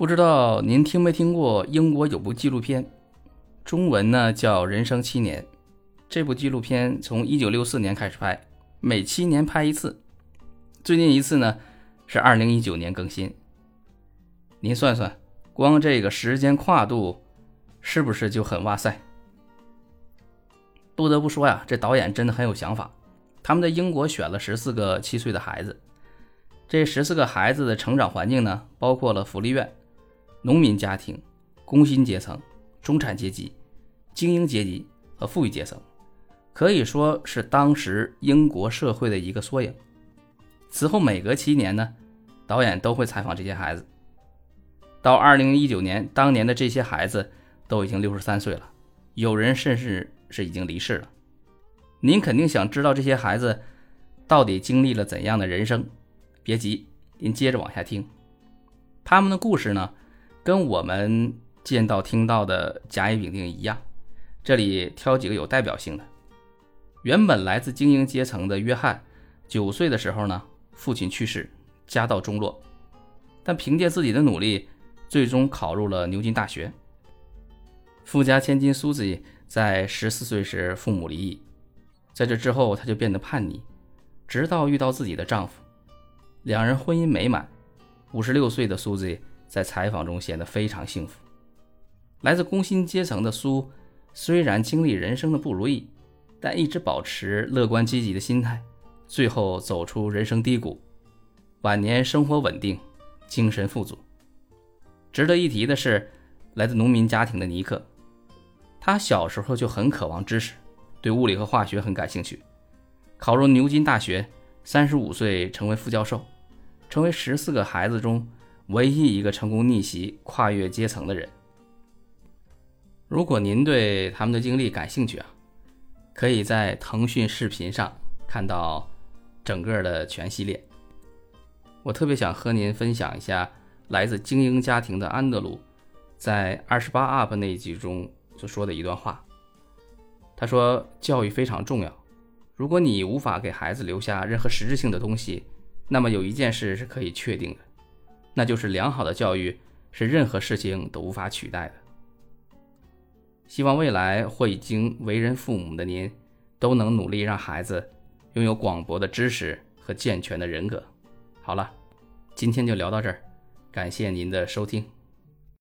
不知道您听没听过英国有部纪录片，中文呢叫《人生七年》。这部纪录片从1964年开始拍，每七年拍一次。最近一次呢是2019年更新。您算算，光这个时间跨度，是不是就很哇塞？不得不说呀，这导演真的很有想法。他们在英国选了十四个七岁的孩子，这十四个孩子的成长环境呢，包括了福利院、农民家庭、工薪阶层、中产阶级、精英阶级和富裕阶层，可以说是当时英国社会的一个缩影。此后每隔七年呢，导演都会采访这些孩子。到二零一九年，当年的这些孩子都已经六十三岁了，有人甚至是已经离世了。您肯定想知道这些孩子到底经历了怎样的人生？别急，您接着往下听。他们的故事呢，跟我们见到听到的甲乙丙丁一样。这里挑几个有代表性的。原本来自精英阶层的约翰，九岁的时候呢，父亲去世，家道中落，但凭借自己的努力，最终考入了牛津大学。富家千金苏子在十四岁时父母离异。在这之后，她就变得叛逆，直到遇到自己的丈夫，两人婚姻美满。五十六岁的苏 y 在采访中显得非常幸福。来自工薪阶层的苏，虽然经历人生的不如意，但一直保持乐观积极的心态，最后走出人生低谷，晚年生活稳定，精神富足。值得一提的是，来自农民家庭的尼克，他小时候就很渴望知识。对物理和化学很感兴趣，考入牛津大学，三十五岁成为副教授，成为十四个孩子中唯一一个成功逆袭、跨越阶层的人。如果您对他们的经历感兴趣啊，可以在腾讯视频上看到整个的全系列。我特别想和您分享一下来自精英家庭的安德鲁在二十八 UP 那一集中所说的一段话。他说：“教育非常重要。如果你无法给孩子留下任何实质性的东西，那么有一件事是可以确定的，那就是良好的教育是任何事情都无法取代的。希望未来或已经为人父母的您，都能努力让孩子拥有广博的知识和健全的人格。”好了，今天就聊到这儿，感谢您的收听。